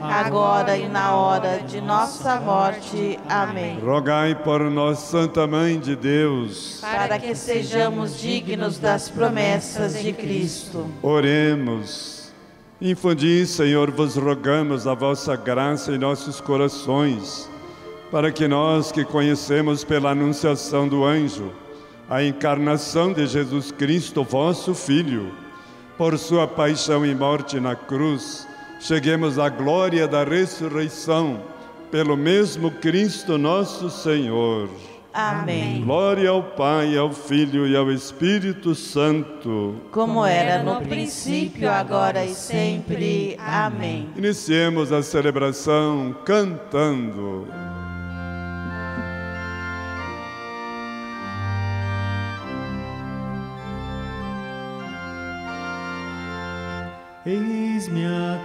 agora e na hora de nossa morte. Amém. Rogai por nós, Santa Mãe de Deus. Para que sejamos dignos das promessas de Cristo. Oremos. Infundi, Senhor, vos rogamos a vossa graça em nossos corações, para que nós que conhecemos pela anunciação do anjo a encarnação de Jesus Cristo, vosso Filho, por sua paixão e morte na cruz, cheguemos à glória da ressurreição, pelo mesmo Cristo nosso Senhor. Amém. Glória ao Pai, ao Filho e ao Espírito Santo. Como era no princípio, agora e sempre. Amém. Iniciemos a celebração cantando.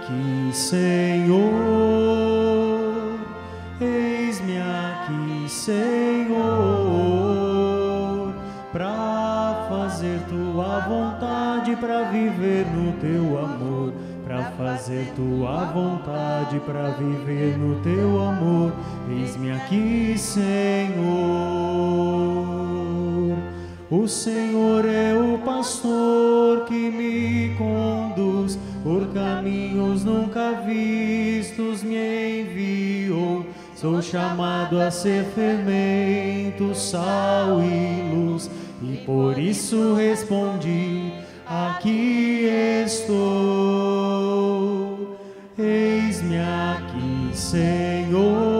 Aqui, Senhor. Eis-me aqui, Senhor, para fazer tua vontade, para viver no teu amor, para fazer tua vontade, para viver no teu amor. Eis-me aqui, Senhor. O Senhor é o pastor que me conduz por caminhos nunca vistos, me enviou. Sou chamado a ser fermento, sal e luz, e por isso respondi: Aqui estou. Eis-me aqui, Senhor.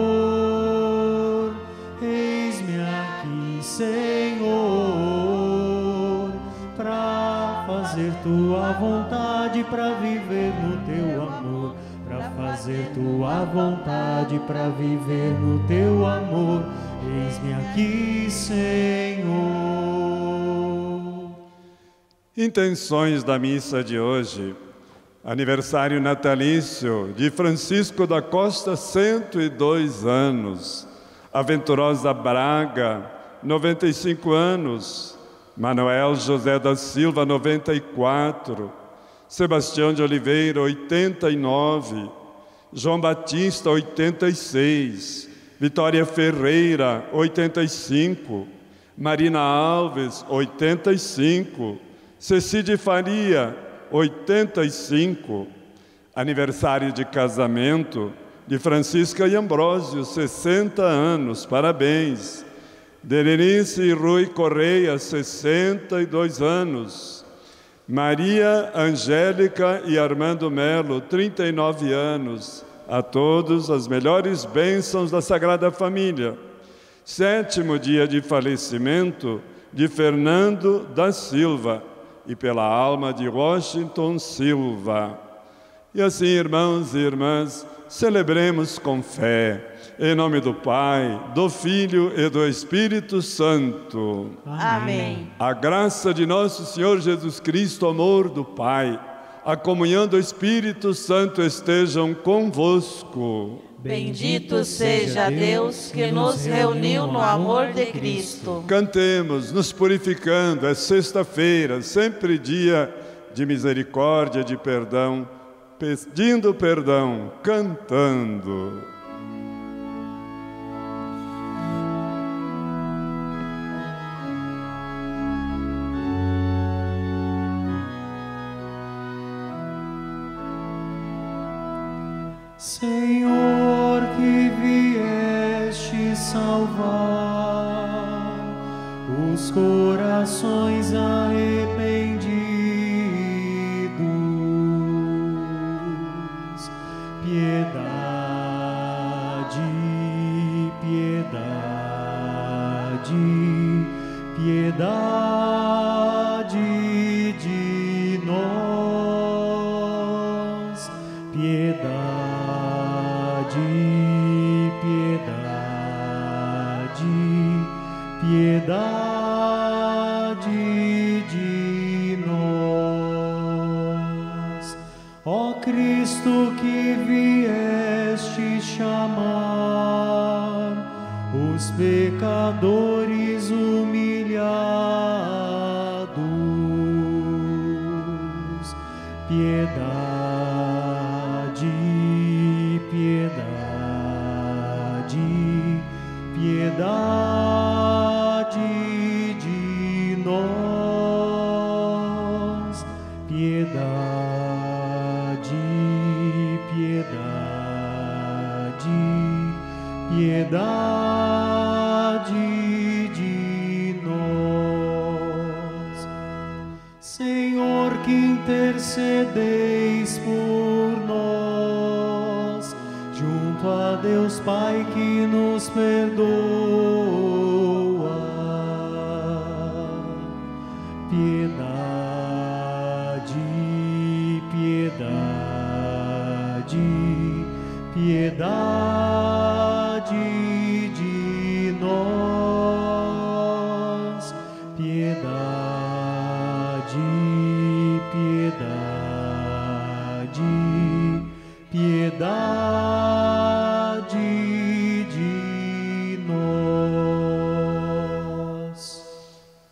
Tua vontade, para viver no teu amor, para fazer tua vontade, para viver no teu amor. Eis-me aqui, Senhor. Intenções da missa de hoje. Aniversário natalício de Francisco da Costa, 102 anos. Aventurosa Braga, 95 anos. Manuel José da Silva, 94. Sebastião de Oliveira, 89. João Batista, 86. Vitória Ferreira, 85. Marina Alves, 85. Cecília Faria, 85. Aniversário de casamento de Francisca e Ambrósio, 60 anos. Parabéns. Berenice e Rui Correia, 62 anos. Maria Angélica e Armando Melo, 39 anos. A todos as melhores bênçãos da Sagrada Família. Sétimo dia de falecimento de Fernando da Silva e pela alma de Washington Silva. E assim, irmãos e irmãs, celebremos com fé, em nome do Pai, do Filho e do Espírito Santo. Amém. A graça de nosso Senhor Jesus Cristo, amor do Pai, a comunhão do Espírito Santo estejam convosco. Bendito seja Deus que nos reuniu no amor de Cristo. Cantemos, nos purificando, é sexta-feira, sempre dia de misericórdia, de perdão, pedindo perdão, cantando. Senhor, que vieste salvar os corações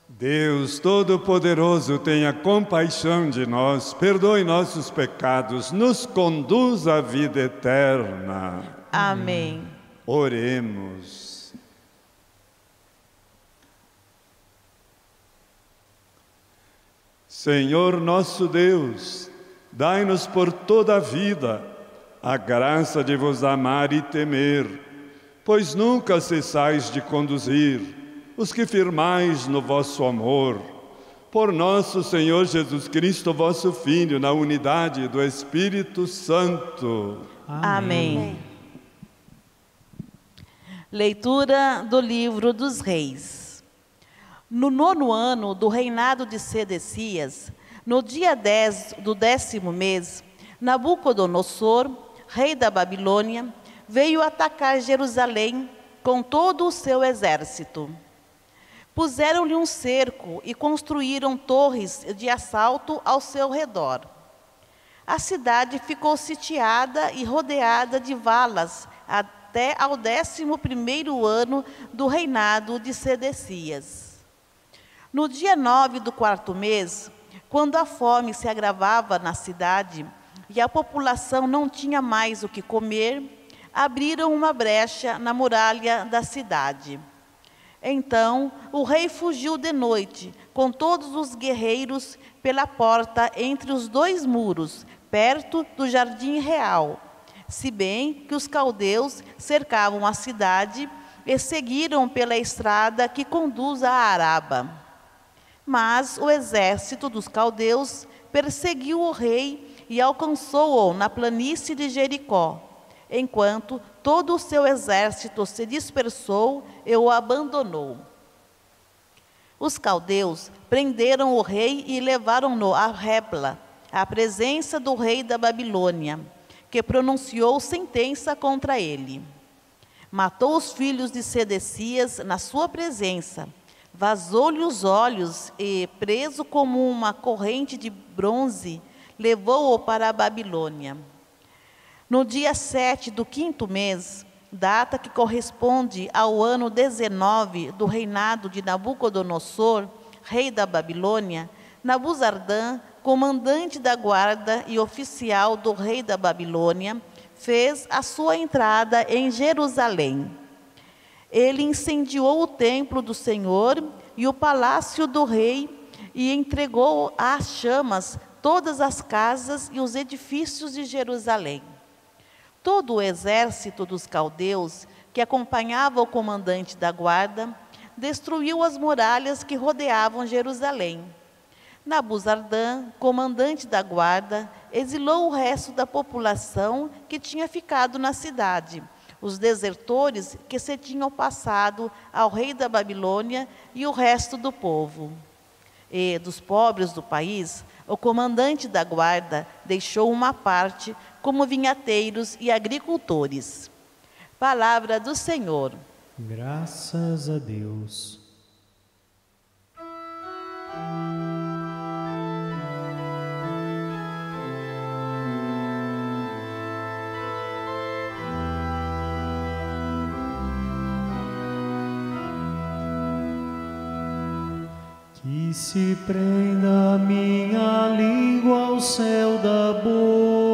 Deus Todo-Poderoso, tenha compaixão de nós, perdoe nossos pecados, nos conduz à vida eterna. Amém. Oremos. Senhor nosso Deus, dai-nos por toda a vida a graça de vos amar e temer, pois nunca cessais de conduzir os que firmais no vosso amor. Por nosso Senhor Jesus Cristo, vosso Filho, na unidade do Espírito Santo. Amém. Leitura do livro dos Reis. No nono ano do reinado de Sedecias, no dia 10 do décimo mês, Nabucodonosor, rei da Babilônia, veio atacar Jerusalém com todo o seu exército. Puseram-lhe um cerco e construíram torres de assalto ao seu redor. A cidade ficou sitiada e rodeada de valas até ao décimo primeiro ano do reinado de Sedecias. No dia nove do quarto mês, quando a fome se agravava na cidade e a população não tinha mais o que comer, abriram uma brecha na muralha da cidade. Então o rei fugiu de noite, com todos os guerreiros, pela porta entre os dois muros, perto do jardim real. Se bem que os caldeus cercavam a cidade e seguiram pela estrada que conduz a Araba. Mas o exército dos caldeus perseguiu o rei e alcançou-o na planície de Jericó, enquanto todo o seu exército se dispersou e o abandonou. Os caldeus prenderam o rei e levaram-no a Repla, à presença do rei da Babilônia, que pronunciou sentença contra ele. Matou os filhos de Sedecias na sua presença, vazou-lhe os olhos e, preso como uma corrente de bronze, levou-o para a Babilônia. No dia 7 do quinto mês, data que corresponde ao ano 19 do reinado de Nabucodonosor, rei da Babilônia, Nabuzardã, comandante da guarda e oficial do rei da Babilônia, fez a sua entrada em Jerusalém. Ele incendiou o templo do Senhor e o palácio do rei e entregou às chamas todas as casas e os edifícios de Jerusalém. Todo o exército dos caldeus que acompanhava o comandante da guarda destruiu as muralhas que rodeavam Jerusalém. Nabuzardã, comandante da guarda, exilou o resto da população que tinha ficado na cidade, os desertores que se tinham passado ao rei da Babilônia e o resto do povo. E dos pobres do país, o comandante da guarda deixou uma parte como vinhateiros e agricultores. Palavra do Senhor. Graças a Deus. Que se prenda minha língua ao céu da boca,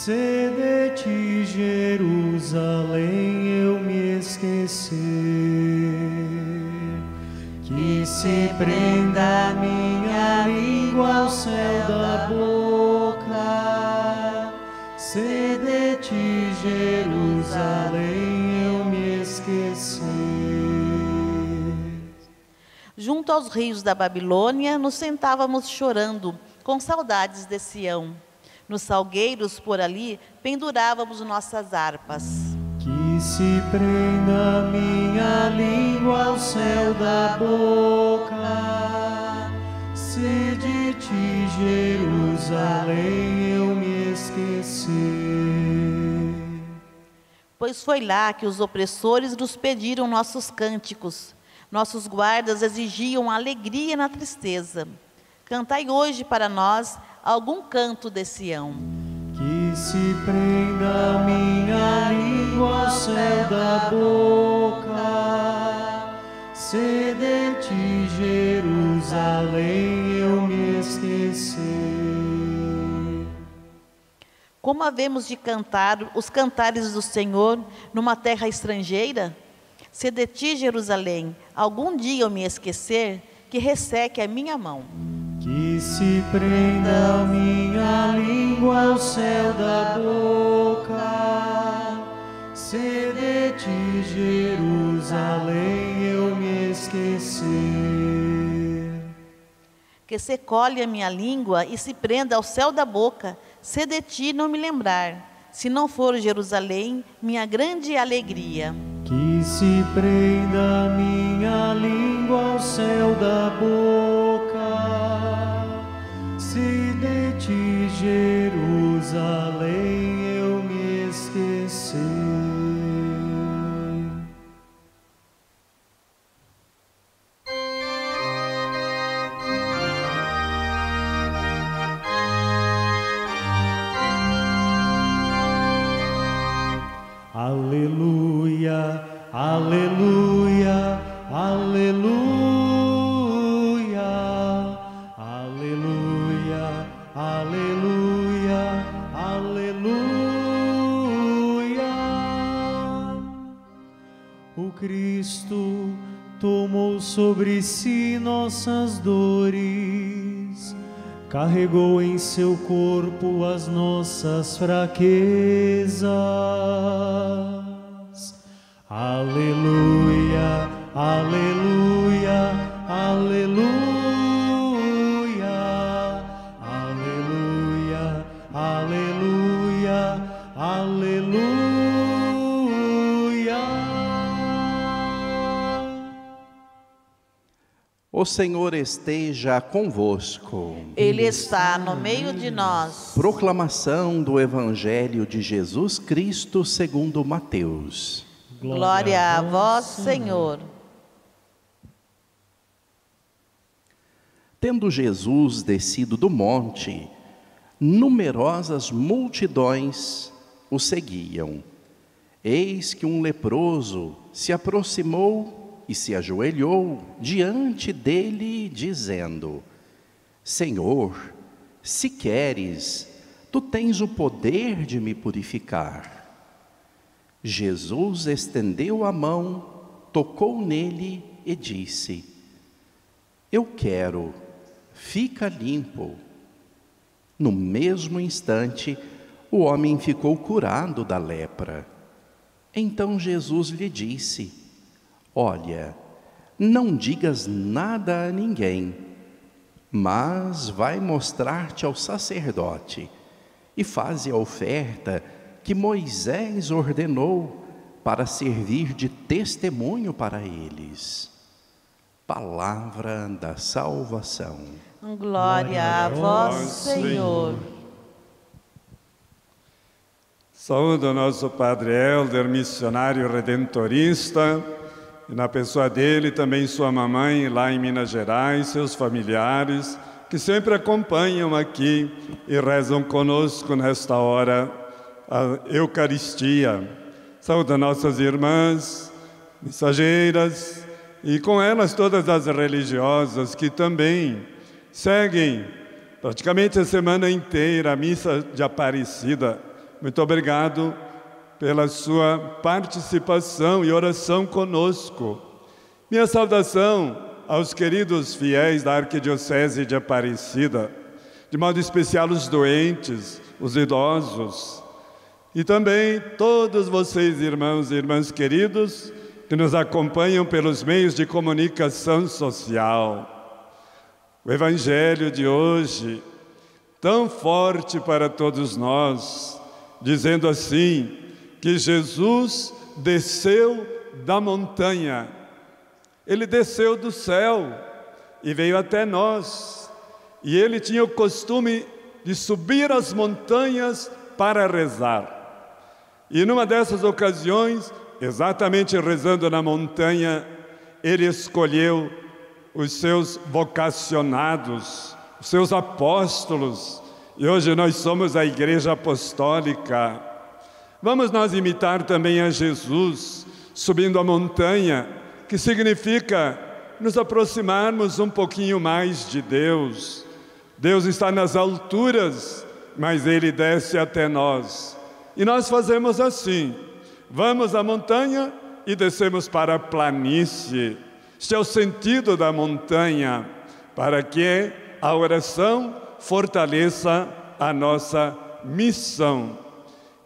se de ti, Jerusalém, eu me esquecer. Que se prenda minha língua ao céu da boca, se de ti, Jerusalém, eu me esquecer. Junto aos rios da Babilônia, nos sentávamos chorando, com saudades de Sião. Nos salgueiros por ali, pendurávamos nossas harpas. Que se prenda minha língua ao céu da boca, se de ti, Jerusalém, eu me esquecer. Pois foi lá que os opressores nos pediram nossos cânticos. Nossos guardas exigiam alegria na tristeza. Cantai hoje para nós algum canto de Sião. Que se prenda minha língua ao céu da boca, se de ti, Jerusalém, eu me esquecer. Como havemos de cantar os cantares do Senhor numa terra estrangeira? Se de ti, Jerusalém, algum dia eu me esquecer, que resseque a minha mão. Que se prenda minha língua ao céu da boca, se de ti, Jerusalém, eu me esquecer. Que se colhe a minha língua e se prenda ao céu da boca, se de ti não me lembrar. Se não for Jerusalém, minha grande alegria. Que se prenda minha língua ao céu da boca, Jerusalém, seu corpo as nossas fraquezas. Senhor esteja convosco. Ele está no meio de nós. Proclamação do Evangelho de Jesus Cristo segundo Mateus. Glória a vós, Senhor. Tendo Jesus descido do monte, numerosas multidões o seguiam. Eis que um leproso se aproximou e se ajoelhou diante dele, dizendo: Senhor, se queres, tu tens o poder de me purificar. Jesus estendeu a mão, tocou nele e disse: Eu quero, fica limpo. No mesmo instante, o homem ficou curado da lepra. Então Jesus lhe disse: Olha, não digas nada a ninguém, mas vai mostrar-te ao sacerdote e faze a oferta que Moisés ordenou para servir de testemunho para eles. Palavra da salvação. Glória a vós, Senhor. Saúde o nosso Padre Helder, missionário redentorista, e na pessoa dele também sua mamãe lá em Minas Gerais, seus familiares, que sempre acompanham aqui e rezam conosco nesta hora a Eucaristia. Saúde nossas irmãs, mensageiras, e com elas todas as religiosas que também seguem praticamente a semana inteira a missa de Aparecida muito obrigado pela sua participação e oração conosco. Minha saudação aos queridos fiéis da Arquidiocese de Aparecida, de modo especial os doentes, os idosos, e também todos vocês, irmãos e irmãs queridos, que nos acompanham pelos meios de comunicação social. O Evangelho de hoje, tão forte para todos nós, dizendo assim: que Jesus desceu da montanha, ele desceu do céu e veio até nós, e ele tinha o costume de subir as montanhas para rezar. E numa dessas ocasiões, exatamente rezando na montanha, ele escolheu os seus vocacionados, os seus apóstolos, e hoje nós somos a Igreja Apostólica. Vamos nós imitar também a Jesus, subindo a montanha, que significa nos aproximarmos um pouquinho mais de Deus. Deus está nas alturas, mas Ele desce até nós. E nós fazemos assim: vamos à montanha e descemos para a planície. Este é o sentido da montanha, para que a oração fortaleça a nossa missão.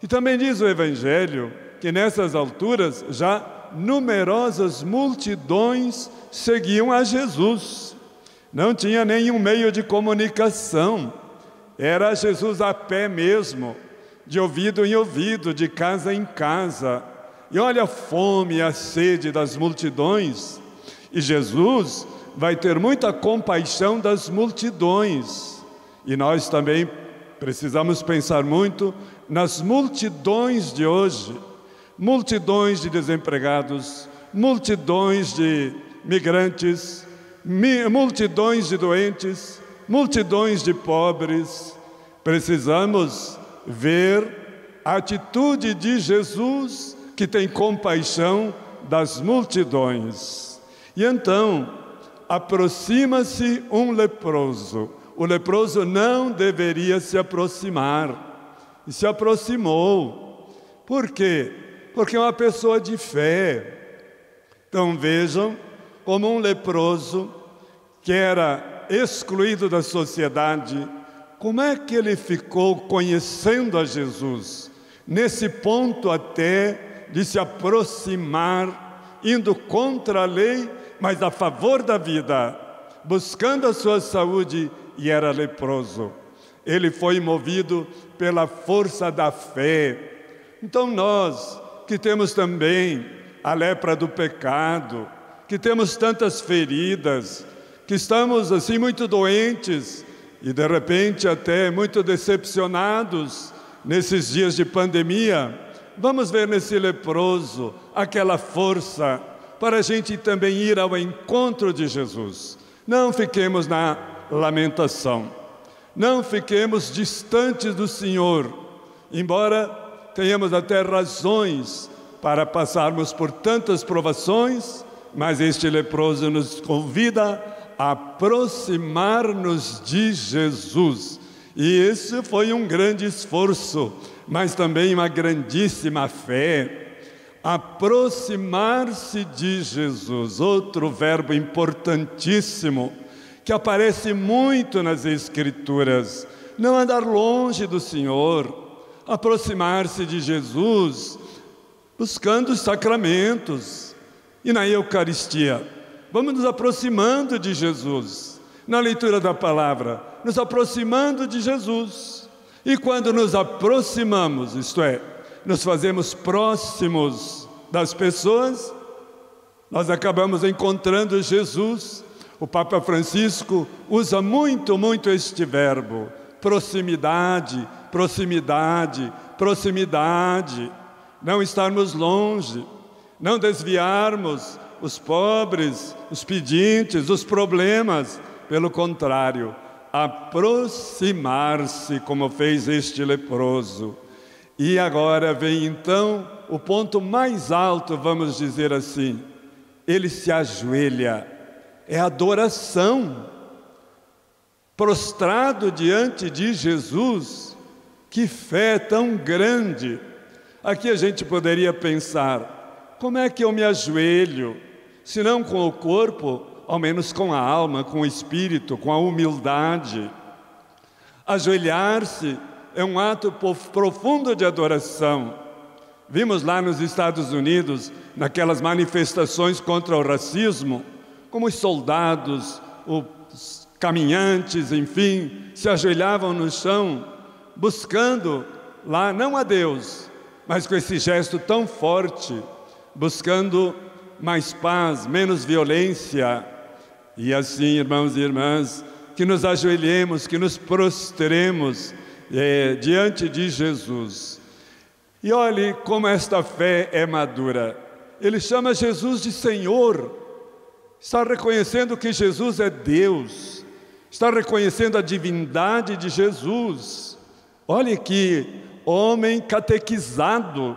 E também diz o Evangelho que nessas alturas já numerosas multidões seguiam a Jesus. Não tinha nenhum meio de comunicação, era Jesus a pé mesmo, de ouvido em ouvido, de casa em casa. E olha a fome e a sede das multidões, e Jesus vai ter muita compaixão das multidões. E nós também precisamos pensar muito nas multidões de hoje multidões de desempregados, multidões de migrantes, multidões de doentes, multidões de pobres. Precisamos ver a atitude de Jesus que tem compaixão das multidões. E então, aproxima-se um leproso o leproso não deveria se aproximar, e se aproximou. Por quê? Porque é uma pessoa de fé. Então vejam como um leproso que era excluído da sociedade, como é que ele ficou conhecendo a Jesus? Nesse ponto até de se aproximar, indo contra a lei, mas a favor da vida, buscando a sua saúde e era leproso. Ele foi movido pela força da fé. Então nós, que temos também a lepra do pecado, que temos tantas feridas, que estamos assim muito doentes e de repente até muito decepcionados nesses dias de pandemia, vamos ver nesse leproso aquela força para a gente também ir ao encontro de Jesus. Não fiquemos na lamentação. Não fiquemos distantes do Senhor, embora tenhamos até razões para passarmos por tantas provações, mas este leproso nos convida a aproximar-nos de Jesus. E isso foi um grande esforço, mas também uma grandíssima fé. Aproximar-se de Jesus, outro verbo importantíssimo que aparece muito nas Escrituras. Não andar longe do Senhor, aproximar-se de Jesus, buscando os sacramentos e na Eucaristia. Vamos nos aproximando de Jesus, na leitura da palavra, nos aproximando de Jesus. E quando nos aproximamos, isto é, nos fazemos próximos das pessoas, nós acabamos encontrando Jesus. O Papa Francisco usa muito, muito este verbo: proximidade, proximidade, proximidade. Não estarmos longe, não desviarmos os pobres, os pedintes, os problemas. Pelo contrário, aproximar-se, como fez este leproso. E agora vem então o ponto mais alto, vamos dizer assim. Ele se ajoelha, é adoração. Prostrado diante de Jesus, que fé tão grande. Aqui a gente poderia pensar: como é que eu me ajoelho? Se não com o corpo, ao menos com a alma, com o espírito, com a humildade. Ajoelhar-se é um ato profundo de adoração. Vimos lá nos Estados Unidos, naquelas manifestações contra o racismo, como os soldados, os caminhantes, enfim, se ajoelhavam no chão, buscando lá não a Deus, mas com esse gesto tão forte, buscando mais paz, menos violência, e assim, irmãos e irmãs, que nos ajoelhemos, que nos prostremos é, diante de Jesus. E olhe como esta fé é madura. Ele chama Jesus de Senhor, está reconhecendo que Jesus é Deus, está reconhecendo a divindade de Jesus. Olhe que homem catequizado,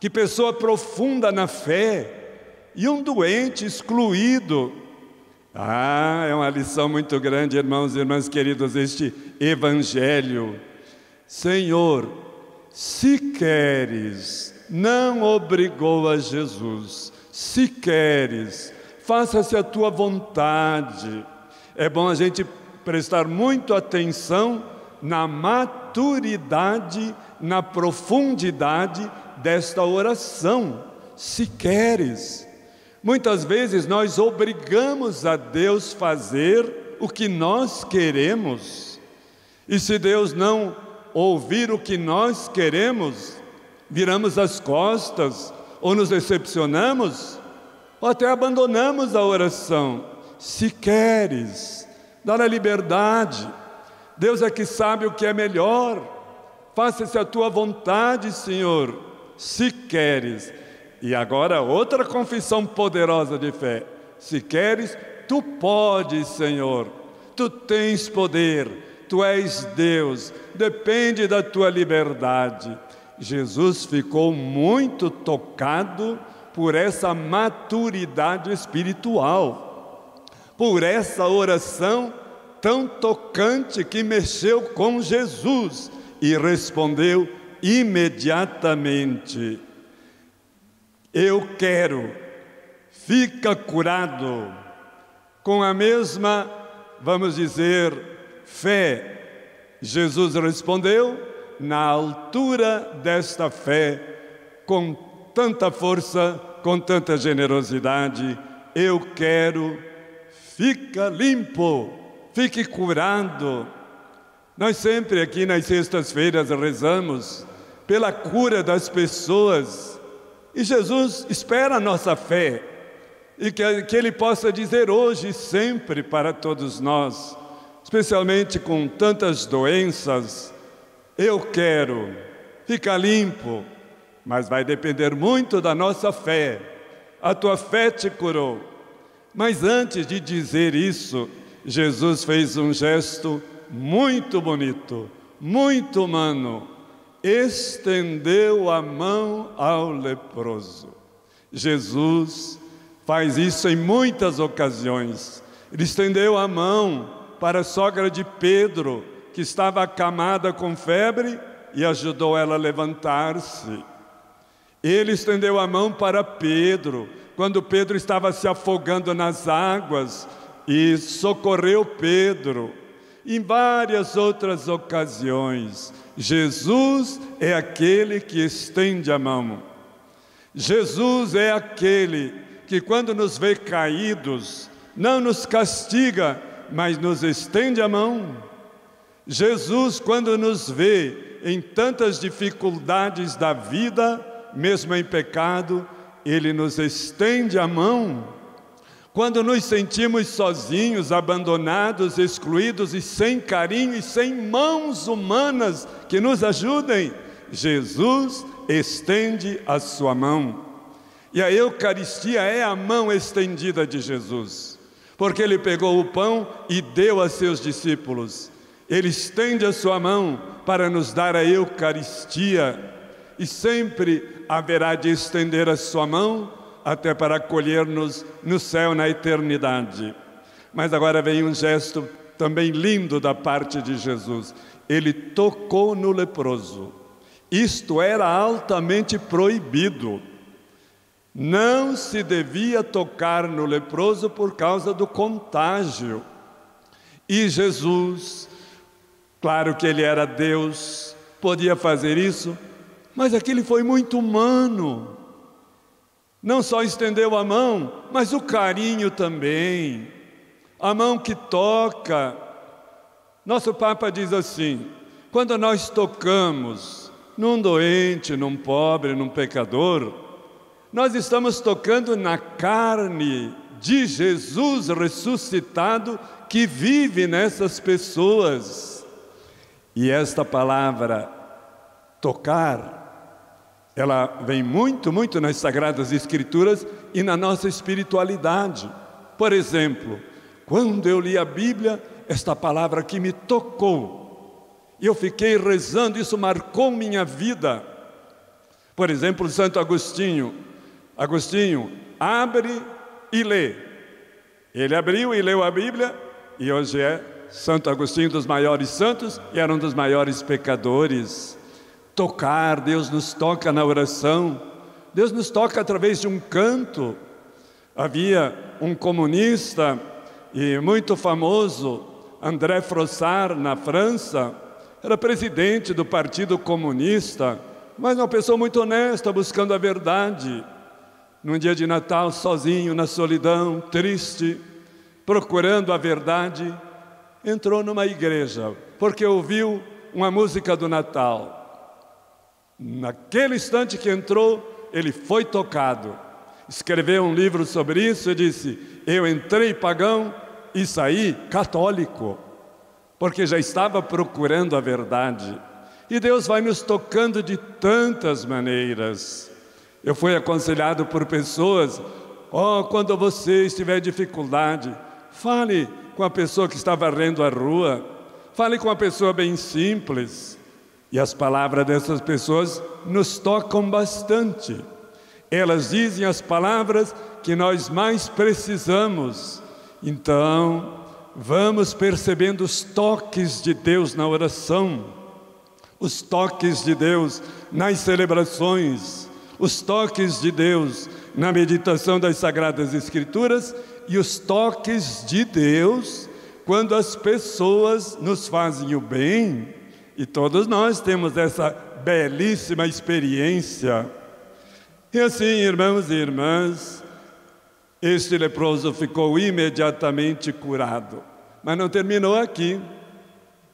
que pessoa profunda na fé, e um doente excluído, ah, é uma lição muito grande, irmãos e irmãs queridos, este Evangelho. Senhor, se queres, não obrigou a Jesus, se queres, faça-se a tua vontade. É bom a gente prestar muito atenção na maturidade, na profundidade desta oração. Se queres, Muitas vezes nós obrigamos a Deus fazer o que nós queremos, e se Deus não ouvir o que nós queremos, viramos as costas, ou nos decepcionamos, até abandonamos a oração. Se queres, dá a liberdade, Deus é que sabe o que é melhor, faça-se a tua vontade, Senhor, se queres. E agora, outra confissão poderosa de fé: se queres, tu podes, Senhor, tu tens poder, tu és Deus, depende da tua liberdade. Jesus ficou muito tocado por essa maturidade espiritual, por essa oração tão tocante que mexeu com Jesus e respondeu imediatamente. Eu quero, fica curado, com a mesma, vamos dizer, fé. Jesus respondeu, na altura desta fé, com tanta força, com tanta generosidade, eu quero, fica limpo, fique curado. Nós sempre aqui nas sextas-feiras rezamos pela cura das pessoas e Jesus espera a nossa fé e que, que Ele possa dizer hoje e sempre para todos nós, especialmente com tantas doenças, eu quero, ficar limpo, mas vai depender muito da nossa fé. A tua fé te curou. Mas antes de dizer isso, Jesus fez um gesto muito bonito, muito humano estendeu a mão ao leproso. Jesus faz isso em muitas ocasiões. Ele estendeu a mão para a sogra de Pedro, que estava acamada com febre, e ajudou ela a levantar-se. Ele estendeu a mão para Pedro, quando Pedro estava se afogando nas águas, e socorreu Pedro. em várias outras ocasiões. Jesus é aquele que estende a mão. Jesus é aquele que, quando nos vê caídos, não nos castiga, mas nos estende a mão. Jesus, quando nos vê em tantas dificuldades da vida, mesmo em pecado, ele nos estende a mão. Quando nos sentimos sozinhos, abandonados, excluídos e sem carinho e sem mãos humanas que nos ajudem, Jesus estende a sua mão. E a Eucaristia é a mão estendida de Jesus, porque ele pegou o pão e deu a seus discípulos. Ele estende a sua mão para nos dar a Eucaristia e sempre haverá de estender a sua mão até para acolher-nos no céu na eternidade. Mas agora vem um gesto também lindo da parte de Jesus. Ele tocou no leproso. Isto era altamente proibido. Não se devia tocar no leproso por causa do contágio. E Jesus, claro que ele era Deus, podia fazer isso, mas aquele foi muito humano. Não só estendeu a mão, mas o carinho também. A mão que toca. Nosso Papa diz assim: quando nós tocamos num doente, num pobre, num pecador, nós estamos tocando na carne de Jesus ressuscitado que vive nessas pessoas. E esta palavra, tocar, ela vem muito, muito nas Sagradas Escrituras e na nossa espiritualidade. Por exemplo, quando eu li a Bíblia, esta palavra que me tocou, eu fiquei rezando, isso marcou minha vida. Por exemplo, Santo Agostinho. Agostinho, abre e lê. Ele abriu e leu a Bíblia, e hoje é Santo Agostinho, dos maiores santos, e era um dos maiores pecadores tocar, Deus nos toca na oração, Deus nos toca através de um canto. Havia um comunista e muito famoso, André Frossard, na França, era presidente do Partido Comunista, mas uma pessoa muito honesta, buscando a verdade. Num dia de Natal, sozinho, na solidão, triste, procurando a verdade, entrou numa igreja, porque ouviu uma música do Natal. Naquele instante que entrou, ele foi tocado. Escreveu um livro sobre isso e disse: Eu entrei pagão e saí católico, porque já estava procurando a verdade. E Deus vai nos tocando de tantas maneiras. Eu fui aconselhado por pessoas: Oh, quando você estiver dificuldade, fale com a pessoa que está varrendo a rua, fale com a pessoa bem simples. E as palavras dessas pessoas nos tocam bastante. Elas dizem as palavras que nós mais precisamos. Então, vamos percebendo os toques de Deus na oração, os toques de Deus nas celebrações, os toques de Deus na meditação das Sagradas Escrituras e os toques de Deus quando as pessoas nos fazem o bem e todos nós temos essa belíssima experiência. E assim, irmãos e irmãs, este leproso ficou imediatamente curado. Mas não terminou aqui.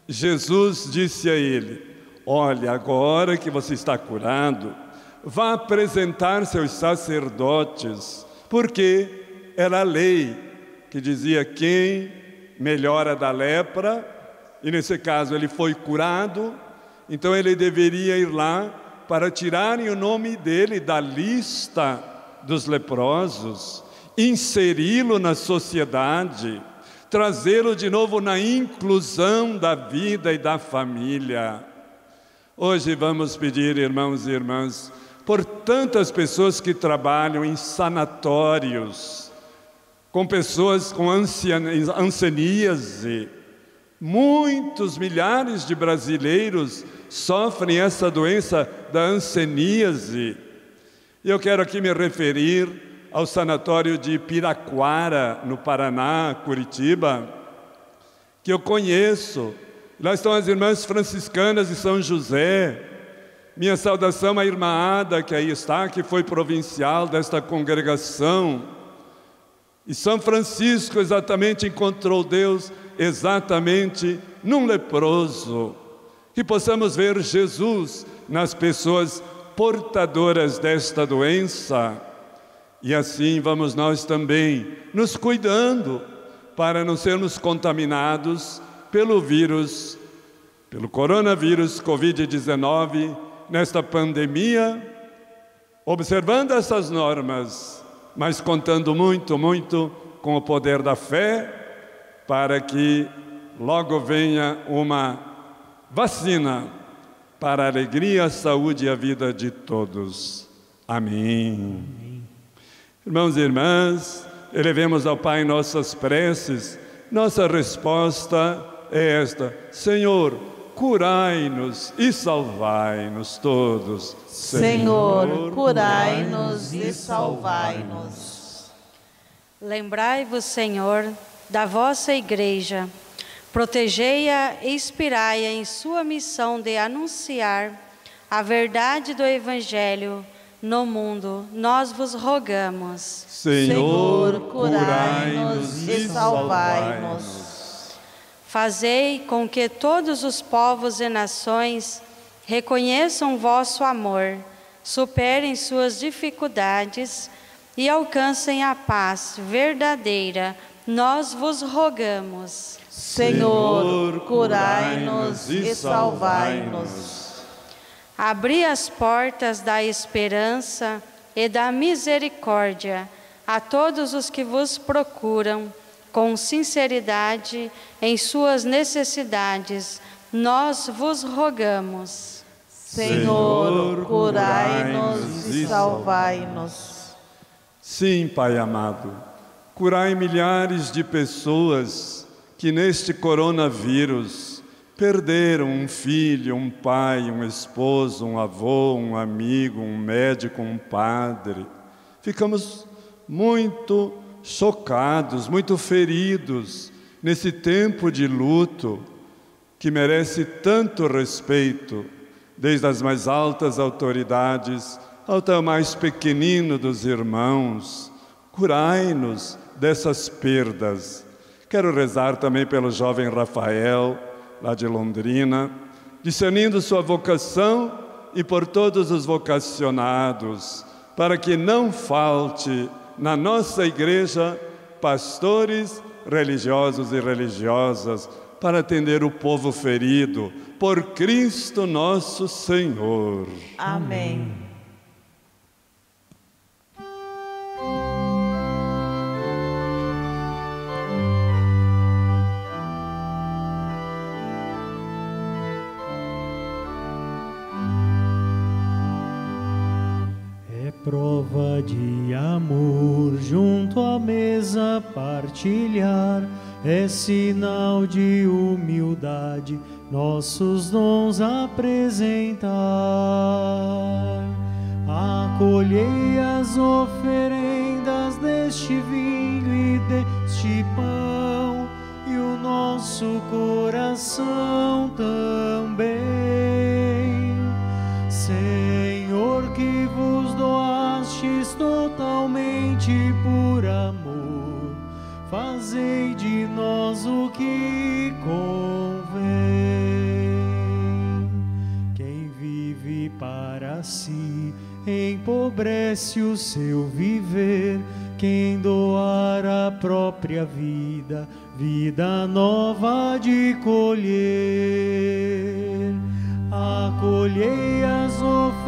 Jesus disse a ele: Olha, agora que você está curado, vá apresentar seus sacerdotes, porque era a lei que dizia quem melhora da lepra e nesse caso ele foi curado, então ele deveria ir lá para tirarem o nome dele da lista dos leprosos, inseri-lo na sociedade, trazê-lo de novo na inclusão da vida e da família. Hoje vamos pedir, irmãos e irmãs, por tantas pessoas que trabalham em sanatórios, com pessoas com ancianíase, Muitos milhares de brasileiros sofrem essa doença da anseníase. Eu quero aqui me referir ao sanatório de Piraquara, no Paraná, Curitiba, que eu conheço. Lá estão as irmãs franciscanas de São José. Minha saudação à irmã Ada, que aí está, que foi provincial desta congregação. E São Francisco exatamente encontrou Deus exatamente num leproso. Que possamos ver Jesus nas pessoas portadoras desta doença. E assim vamos nós também nos cuidando para não sermos contaminados pelo vírus, pelo coronavírus Covid-19, nesta pandemia, observando essas normas, mas contando muito, muito com o poder da fé, para que logo venha uma vacina para a alegria, a saúde e a vida de todos. Amém. Amém. Irmãos e irmãs, elevemos ao Pai nossas preces. Nossa resposta é esta: Senhor, curai-nos e salvai-nos todos. Senhor, curai-nos e salvai-nos. Lembrai-vos, Senhor, da vossa igreja Protegei-a e inspirai-a em sua missão de anunciar a verdade do Evangelho no mundo. Nós vos rogamos. Senhor, curai-nos e salvai-nos. Fazei com que todos os povos e nações reconheçam vosso amor, superem suas dificuldades e alcancem a paz verdadeira. Nós vos rogamos. Senhor, curai-nos e salvai-nos. Abri as portas da esperança e da misericórdia a todos os que vos procuram com sinceridade em suas necessidades. Nós vos rogamos. Senhor, curai-nos e salvai-nos. Sim, Pai amado, curai milhares de pessoas que neste coronavírus perderam um filho, um pai, um esposo, um avô, um amigo, um médico, um padre. Ficamos muito chocados, muito feridos nesse tempo de luto que merece tanto respeito, desde as mais altas autoridades ao mais pequenino dos irmãos. Curai-nos dessas perdas Quero rezar também pelo jovem Rafael, lá de Londrina, discernindo sua vocação e por todos os vocacionados, para que não falte na nossa igreja pastores religiosos e religiosas para atender o povo ferido por Cristo nosso Senhor. Amém. Prova de amor junto à mesa partilhar é sinal de humildade nossos dons apresentar. Acolhei as oferendas deste vinho e deste pão e o nosso coração também. Por amor, fazei de nós o que convém. Quem vive para si empobrece o seu viver. Quem doar a própria vida, vida nova de colher. Acolhei as oferendas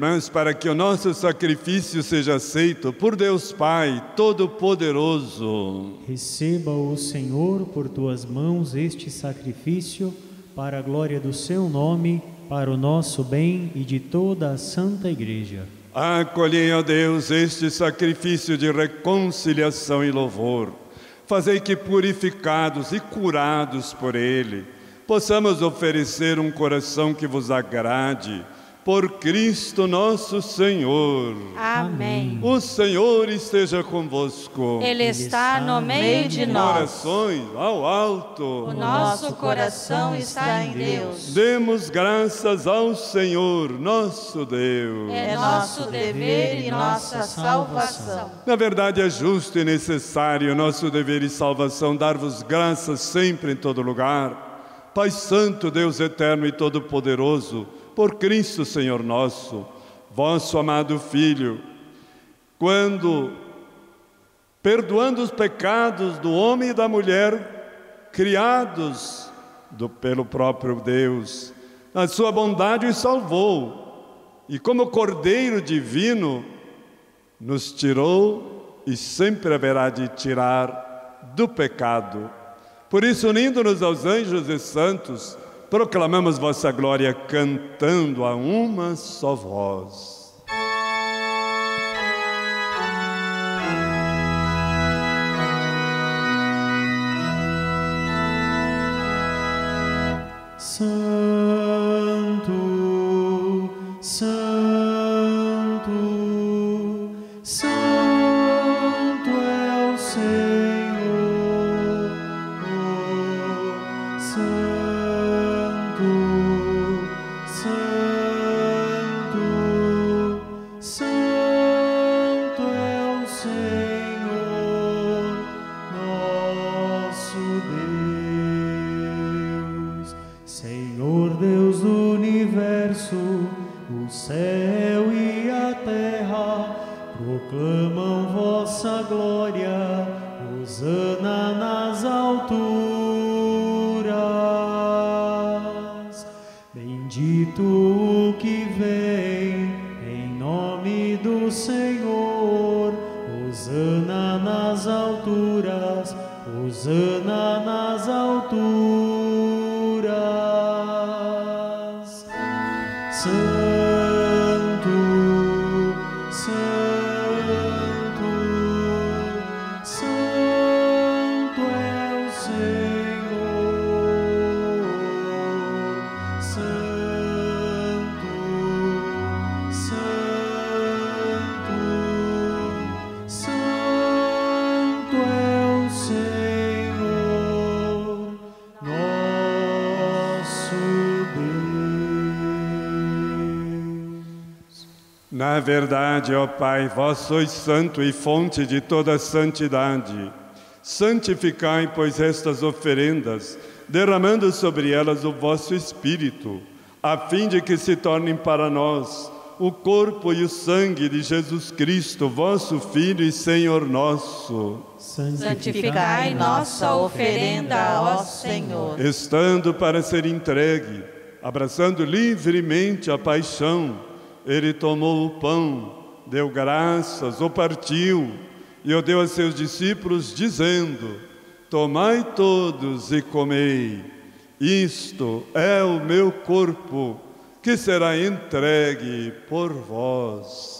irmãs, para que o nosso sacrifício seja aceito por Deus Pai Todo-Poderoso. Receba o Senhor por tuas mãos este sacrifício para a glória do seu nome, para o nosso bem e de toda a Santa Igreja. Acolhei, ó Deus, este sacrifício de reconciliação e louvor. Fazei que, purificados e curados por ele, possamos oferecer um coração que vos agrade. Por Cristo nosso Senhor. Amém. O Senhor esteja convosco. Ele está no meio de nós. Corações ao alto. O nosso coração está em Deus. Demos graças ao Senhor, nosso Deus. É nosso dever e nossa salvação. Na verdade, é justo e necessário nosso dever e salvação dar-vos graças sempre em todo lugar. Pai Santo, Deus eterno e todo-poderoso, por Cristo, Senhor nosso, vosso amado Filho, quando, perdoando os pecados do homem e da mulher, criados do, pelo próprio Deus, a sua bondade os salvou, e como Cordeiro divino, nos tirou e sempre haverá de tirar do pecado. Por isso, unindo-nos aos anjos e santos, proclamamos vossa glória cantando a uma só voz. Santo, Na verdade, ó Pai, vós sois santo e fonte de toda santidade. Santificai, pois, estas oferendas, derramando sobre elas o vosso Espírito, a fim de que se tornem para nós o corpo e o sangue de Jesus Cristo, vosso Filho e Senhor nosso. Santificai nossa oferenda, ó Senhor. Estando para ser entregue, abraçando livremente a paixão, ele tomou o pão, deu graças, o partiu e o deu a seus discípulos, dizendo: Tomai todos e comei. Isto é o meu corpo, que será entregue por vós.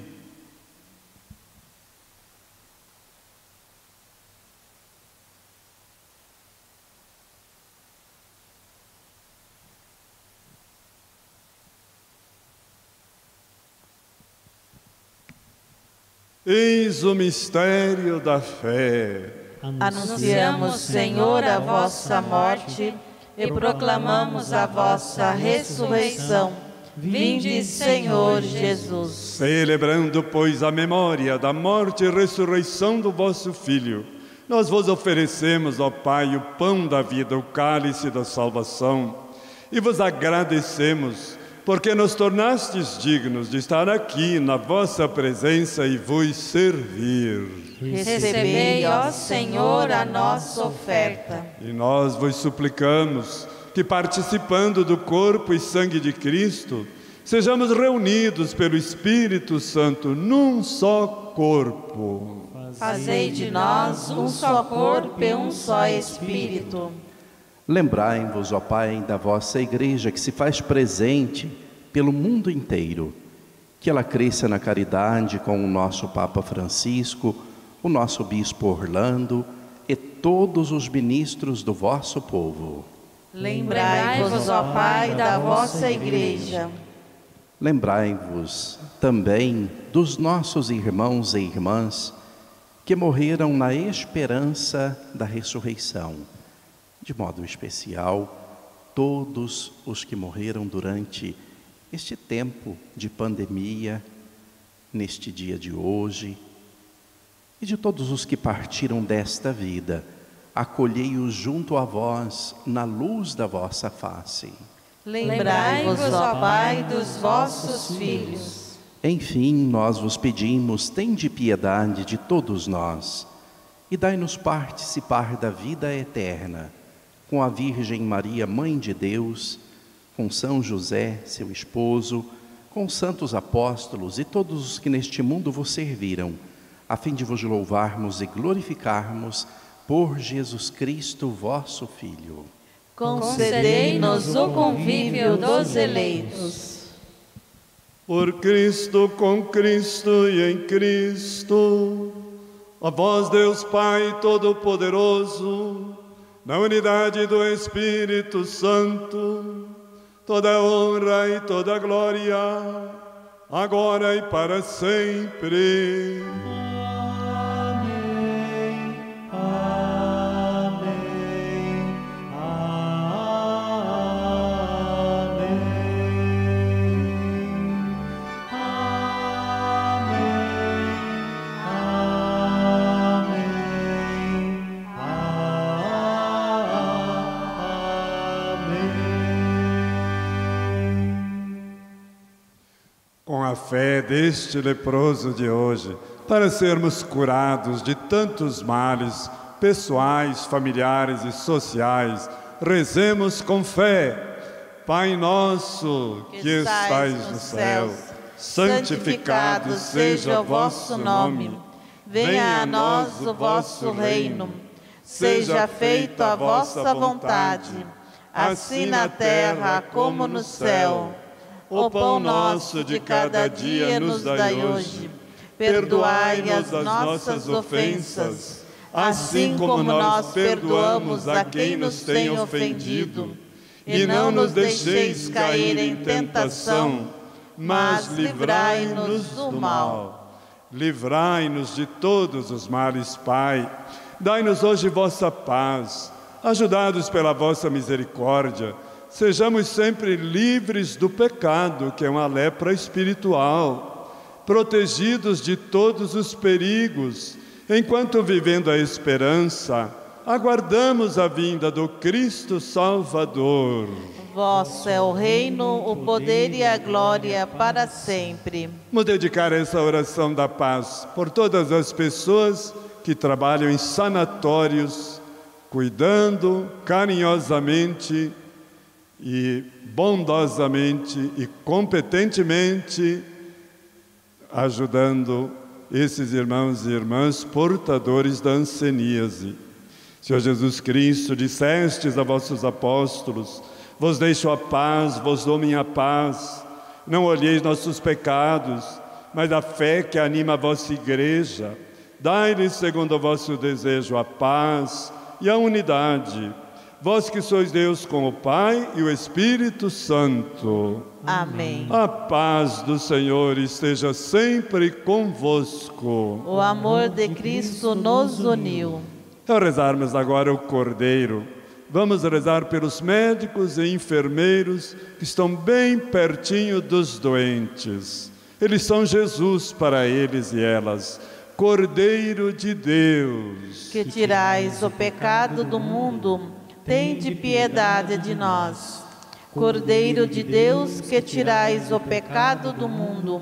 Eis o mistério da fé. Anunciamos, Senhor, a vossa morte e proclamamos a vossa ressurreição. Vinde, Senhor Jesus. Celebrando, pois, a memória da morte e ressurreição do vosso Filho, nós vos oferecemos, ó Pai, o pão da vida, o cálice da salvação, e vos agradecemos porque nos tornastes dignos de estar aqui na vossa presença e vos servir. Recebei, ó Senhor, a nossa oferta. E nós vos suplicamos que, participando do corpo e sangue de Cristo, sejamos reunidos pelo Espírito Santo num só corpo. Fazei de nós um só corpo e um só Espírito. Lembrai-vos, ó Pai, da vossa igreja que se faz presente pelo mundo inteiro, que ela cresça na caridade com o nosso Papa Francisco, o nosso Bispo Orlando e todos os ministros do vosso povo. Lembrai-vos, ó Pai, da vossa igreja. Lembrai-vos também dos nossos irmãos e irmãs que morreram na esperança da ressurreição de modo especial, todos os que morreram durante este tempo de pandemia, neste dia de hoje, e de todos os que partiram desta vida, acolhei-os junto a vós na luz da vossa face. Lembrai-vos, ó Pai, dos vossos filhos. Enfim, nós vos pedimos, tende piedade de todos nós e dai-nos participar da vida eterna com a Virgem Maria, Mãe de Deus, com São José, seu esposo, com os santos apóstolos e todos os que neste mundo vos serviram, a fim de vos louvarmos e glorificarmos por Jesus Cristo, vosso Filho. Concedei-nos o convívio dos eleitos. Por Cristo, com Cristo e em Cristo, a vós, Deus Pai Todo-Poderoso, na unidade do Espírito Santo, toda honra e toda glória, agora e para sempre. Deste leproso de hoje, para sermos curados de tantos males pessoais, familiares e sociais. Rezemos com fé. Pai nosso que, estais no céu, santificado seja o vosso nome. Venha a nós o vosso reino. Seja feita a vossa vontade, assim na terra como no céu. O pão nosso de cada dia nos dai hoje. Perdoai as nossas ofensas, assim como nós perdoamos a quem nos tem ofendido. E não nos deixeis cair em tentação, mas livrai-nos do mal. Livrai-nos de todos os males, Pai. Dai-nos hoje vossa paz, ajudados pela vossa misericórdia sejamos sempre livres do pecado, que é uma lepra espiritual, protegidos de todos os perigos, enquanto vivendo a esperança, aguardamos a vinda do Cristo Salvador. Vosso é o reino, o poder e a glória para sempre. Vou dedicar essa oração da paz por todas as pessoas que trabalham em sanatórios, cuidando carinhosamente e bondosamente e competentemente ajudando esses irmãos e irmãs portadores da anseníase. Senhor Jesus Cristo, dissestes a vossos apóstolos: Vos deixo a paz, vos dou minha paz. Não olheis nossos pecados, mas a fé que anima a vossa igreja. Dai-lhes, segundo o vosso desejo, a paz e a unidade. Vós que sois Deus com o Pai e o Espírito Santo. Amém. A paz do Senhor esteja sempre convosco. O amor de Cristo nos uniu. Ao rezarmos agora o Cordeiro, vamos rezar pelos médicos e enfermeiros que estão bem pertinho dos doentes. Eles são Jesus para eles e elas. Cordeiro de Deus, que tirais o pecado do mundo, tende piedade de nós. Cordeiro de Deus, que tirais o pecado do mundo,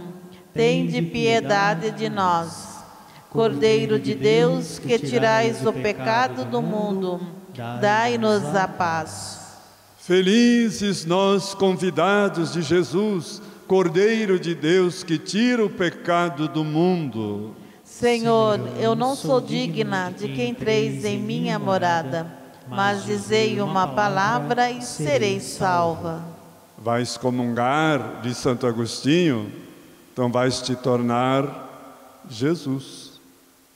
tende piedade de nós. Cordeiro de Deus, que tirais o pecado do mundo, dai-nos a paz. Felizes nós, convidados de Jesus, Cordeiro de Deus, que tira o pecado do mundo. Senhor, eu não sou digna de que entreis em minha morada, mas dizei uma palavra e serei salva. Vais comungar de Santo Agostinho, então vais te tornar Jesus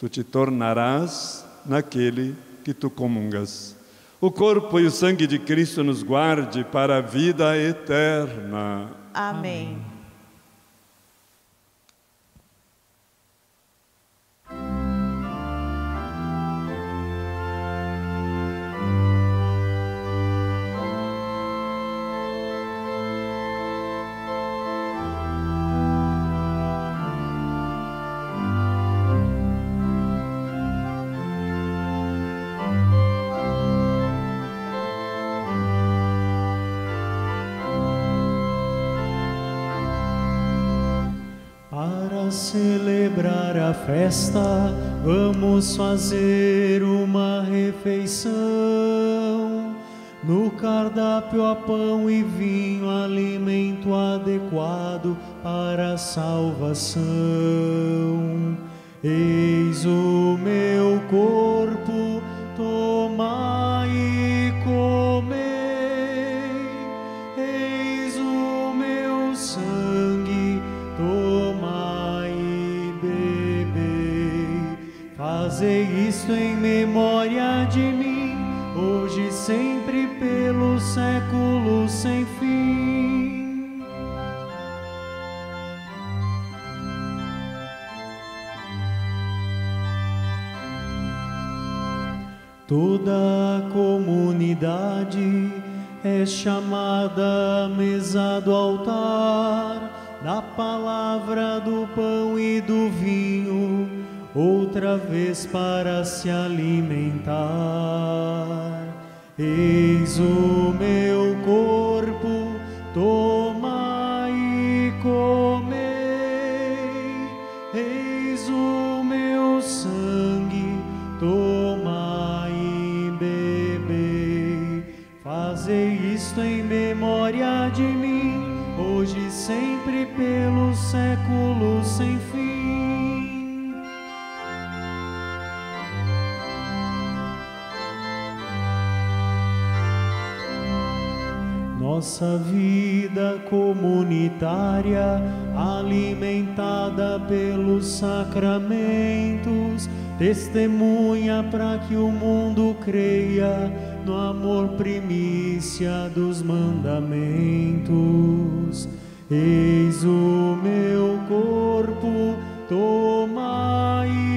tu te tornarás naquele que tu comungas. O corpo e o sangue de Cristo nos guarde para a vida eterna. Amém. celebrar festa, vamos fazer uma refeição. No cardápio há pão e vinho, alimento adequado para a salvação. Eis o meu corpo, Fazei isto em memória de mim, hoje e sempre pelo século sem fim. Toda a comunidade é chamada à mesa do altar, da palavra do pão e do vinho, outra vez para se alimentar. Eis o meu corpo, tomai e comei. Eis o meu sangue, tomai e bebei. Fazei isto em memória de mim, hoje e sempre pelo século sem fim. Nossa vida comunitária, alimentada pelos sacramentos, testemunha para que o mundo creia no amor primícia dos mandamentos. Eis o meu corpo, tomai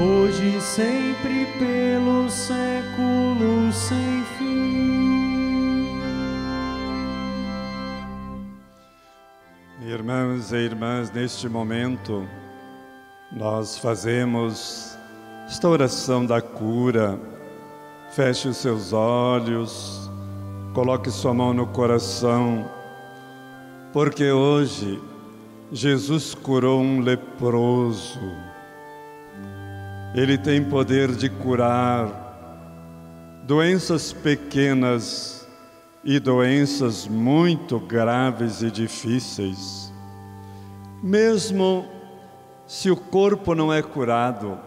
hoje e sempre pelo século sem fim. Irmãos e irmãs, neste momento, nós fazemos esta oração da cura, Feche os seus olhos, coloque sua mão no coração, porque hoje Jesus curou um leproso. Ele tem poder de curar doenças pequenas e doenças muito graves e difíceis. Mesmo se o corpo não é curado,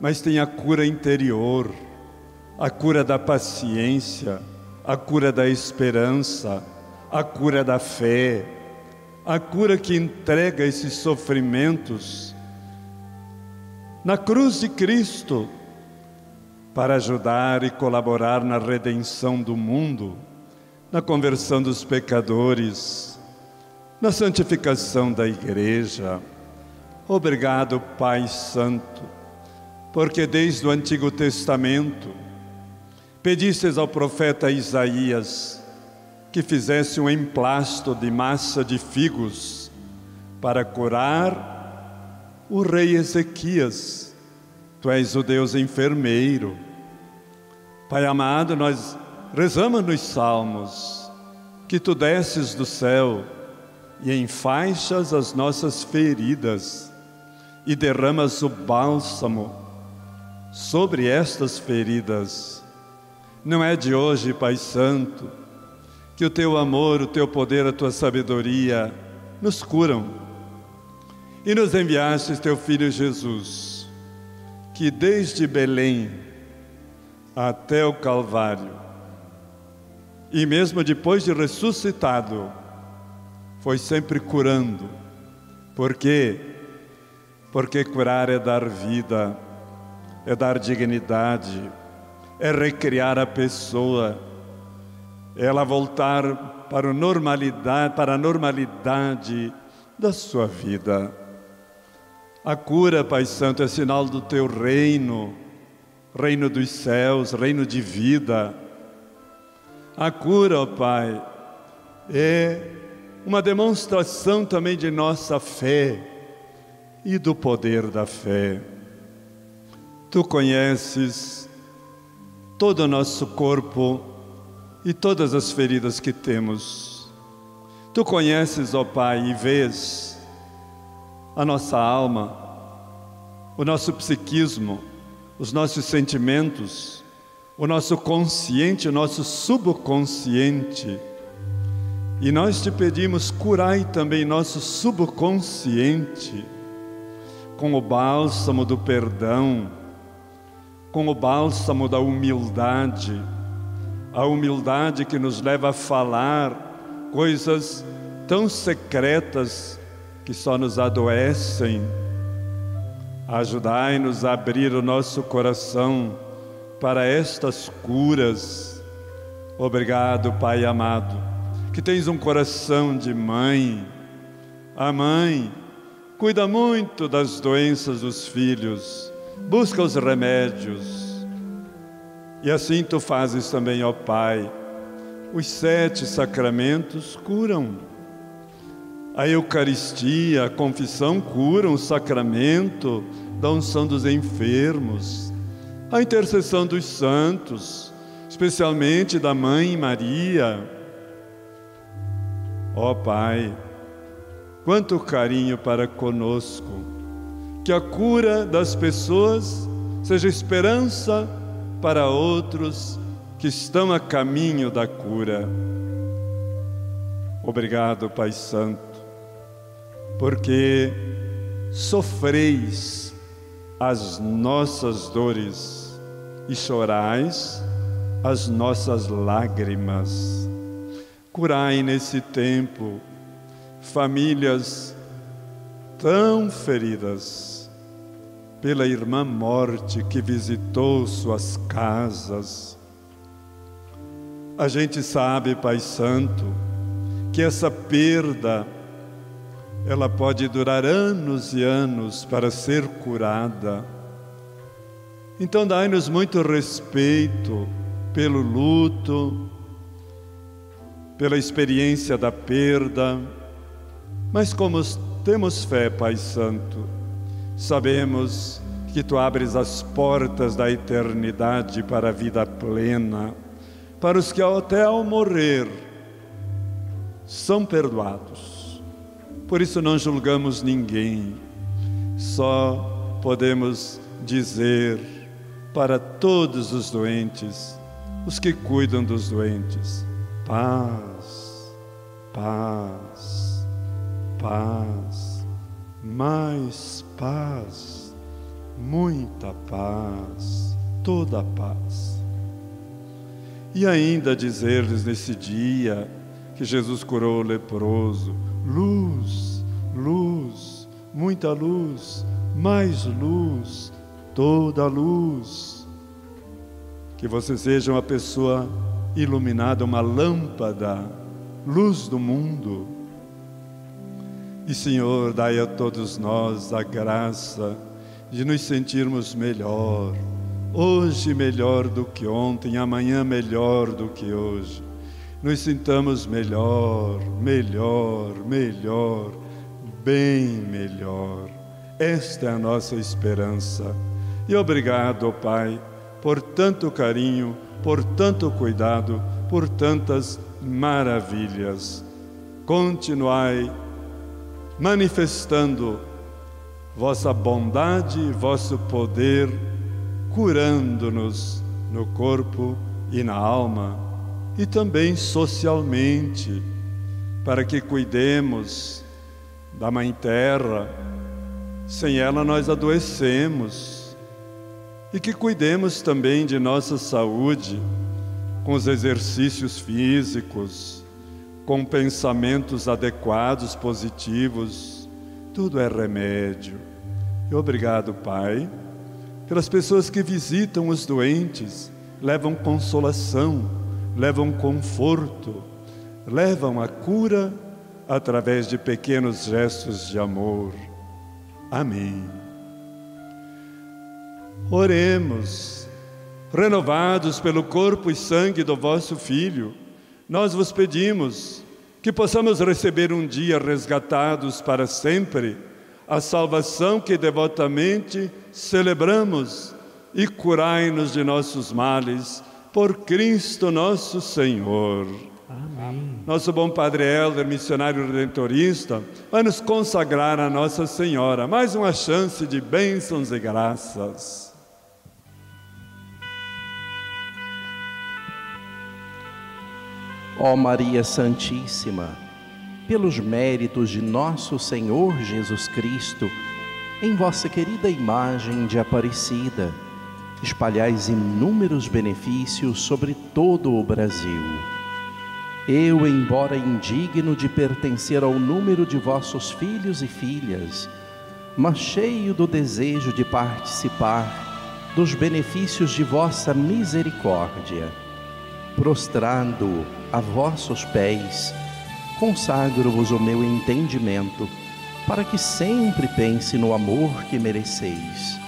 mas tem a cura interior, a cura da paciência, a cura da esperança, a cura da fé, a cura que entrega esses sofrimentos. Na cruz de Cristo, para ajudar e colaborar na redenção do mundo, na conversão dos pecadores, na santificação da igreja. Obrigado, Pai Santo, porque desde o Antigo Testamento pedistes ao profeta Isaías que fizesse um emplasto de massa de figos para curar o rei Ezequias. Tu és o Deus enfermeiro Pai amado, nós rezamos nos salmos que tu desces do céu e enfaixas as nossas feridas e derramas o bálsamo sobre estas feridas. Não é de hoje, Pai Santo, que o teu amor, o teu poder, a tua sabedoria nos curam. E nos enviaste teu filho Jesus, que desde Belém até o Calvário. E mesmo depois de ressuscitado, foi sempre curando. Por quê? Porque curar é dar vida, é dar dignidade, é recriar a pessoa, é ela voltar para normalidade, para a normalidade da sua vida. A cura, Pai Santo, é sinal do teu reino reino dos céus, reino de vida. A cura, ó Pai, é uma demonstração também de nossa fé e do poder da fé. Tu conheces todo o nosso corpo e todas as feridas que temos. Tu conheces, ó Pai, e vês a nossa alma, o nosso psiquismo, os nossos sentimentos, o nosso consciente, o nosso subconsciente. E nós te pedimos, curai também nosso subconsciente com o bálsamo do perdão, com o bálsamo da humildade, a humildade que nos leva a falar coisas tão secretas que só nos adoecem Ajudai-nos a abrir o nosso coração para estas curas. Obrigado, Pai amado, que tens um coração de mãe. A mãe cuida muito das doenças dos filhos, busca os remédios. E assim tu fazes também, ó Pai. Os sete sacramentos curam. A Eucaristia, a confissão curam o sacramento da unção dos enfermos, a intercessão dos santos, especialmente da Mãe Maria. Ó oh, Pai, quanto carinho para conosco, que a cura das pessoas seja esperança para outros que estão a caminho da cura. Obrigado, Pai Santo porque sofreis as nossas dores e chorais as nossas lágrimas. Curai nesse tempo famílias tão feridas pela irmã morte que visitou suas casas. A gente sabe, Pai Santo, que essa perda ela pode durar anos e anos para ser curada. Então, dai-nos muito respeito pelo luto, pela experiência da perda, mas como temos fé, Pai Santo, sabemos que tu abres as portas da eternidade para a vida plena, para os que até ao morrer são perdoados. Por isso não julgamos ninguém, só podemos dizer para todos os doentes, os que cuidam dos doentes, paz, paz, paz, mais paz, muita paz, toda paz. E ainda dizer-lhes nesse dia que Jesus curou o leproso, luz, luz, muita luz, mais luz, toda luz. Que você seja uma pessoa iluminada, uma lâmpada, luz do mundo. E Senhor, dai a todos nós a graça de nos sentirmos melhor, hoje melhor do que ontem, amanhã melhor do que hoje. Nos sintamos melhor, melhor, melhor, bem melhor. Esta é a nossa esperança. E obrigado, Pai, por tanto carinho, por tanto cuidado, por tantas maravilhas. Continuai manifestando vossa bondade, vosso poder, curando-nos no corpo e na alma e também socialmente, para que cuidemos da Mãe Terra. Sem ela nós adoecemos. E que cuidemos também de nossa saúde com os exercícios físicos, com pensamentos adequados, positivos. Tudo é remédio. E obrigado, Pai, pelas pessoas que visitam os doentes, levam consolação, levam conforto, levam a cura através de pequenos gestos de amor. Amém. Oremos, renovados pelo corpo e sangue do vosso Filho, nós vos pedimos que possamos receber um dia resgatados para sempre a salvação que devotamente celebramos e curai-nos de nossos males por Cristo nosso Senhor. Amém. Nosso bom Padre Helder, missionário redentorista, vai nos consagrar a Nossa Senhora. Mais uma chance de bênçãos e graças. Ó Maria Santíssima, pelos méritos de nosso Senhor Jesus Cristo, em vossa querida imagem de Aparecida, espalhais inúmeros benefícios sobre todo o Brasil. Eu, embora indigno de pertencer ao número de vossos filhos e filhas, mas cheio do desejo de participar dos benefícios de vossa misericórdia, prostrando a vossos pés, consagro-vos o meu entendimento, para que sempre pense no amor que mereceis.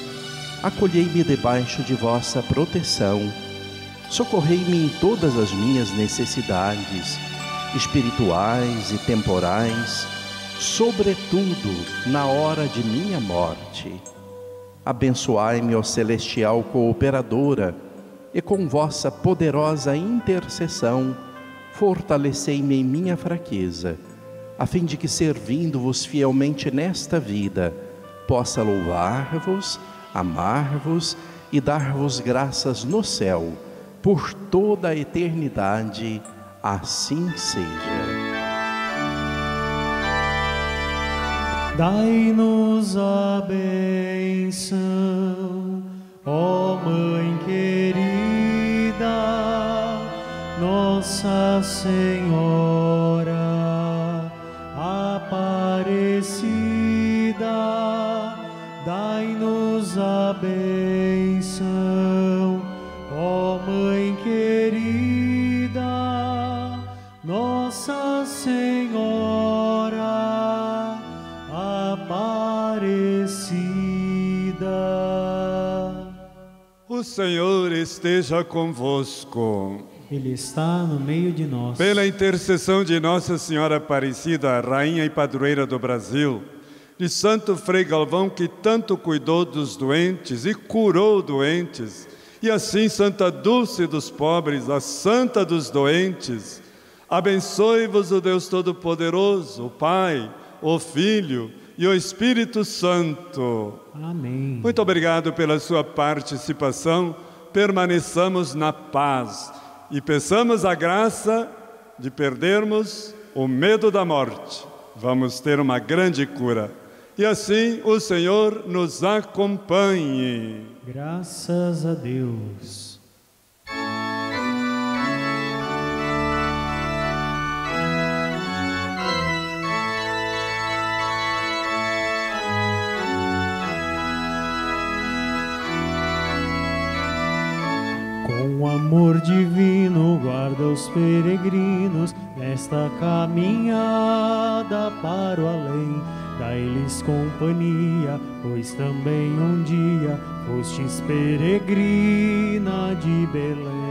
Acolhei-me debaixo de vossa proteção, socorrei-me em todas as minhas necessidades, espirituais e temporais, sobretudo na hora de minha morte. Abençoai-me, ó celestial cooperadora, e com vossa poderosa intercessão, fortalecei-me em minha fraqueza, a fim de que, servindo-vos fielmente nesta vida, possa louvar-vos, amar-vos e dar-vos graças no céu, por toda a eternidade. Assim seja. Dai-nos a benção, ó Mãe querida, Nossa Senhora O Senhor esteja convosco. Ele está no meio de nós. Pela intercessão de Nossa Senhora Aparecida, Rainha e Padroeira do Brasil, de Santo Frei Galvão, que tanto cuidou dos doentes e curou doentes, e assim Santa Dulce dos pobres, a Santa dos doentes, abençoe-vos o Deus Todo-Poderoso, o Pai, o Filho e o Espírito Santo. Amém. Muito obrigado pela sua participação. Permaneçamos na paz e peçamos a graça de perdermos o medo da morte. Vamos ter uma grande cura. E assim o Senhor nos acompanhe. Graças a Deus. Amor divino guarda os peregrinos nesta caminhada para o além. Dai-lhes companhia, pois também um dia fostes peregrina de Belém.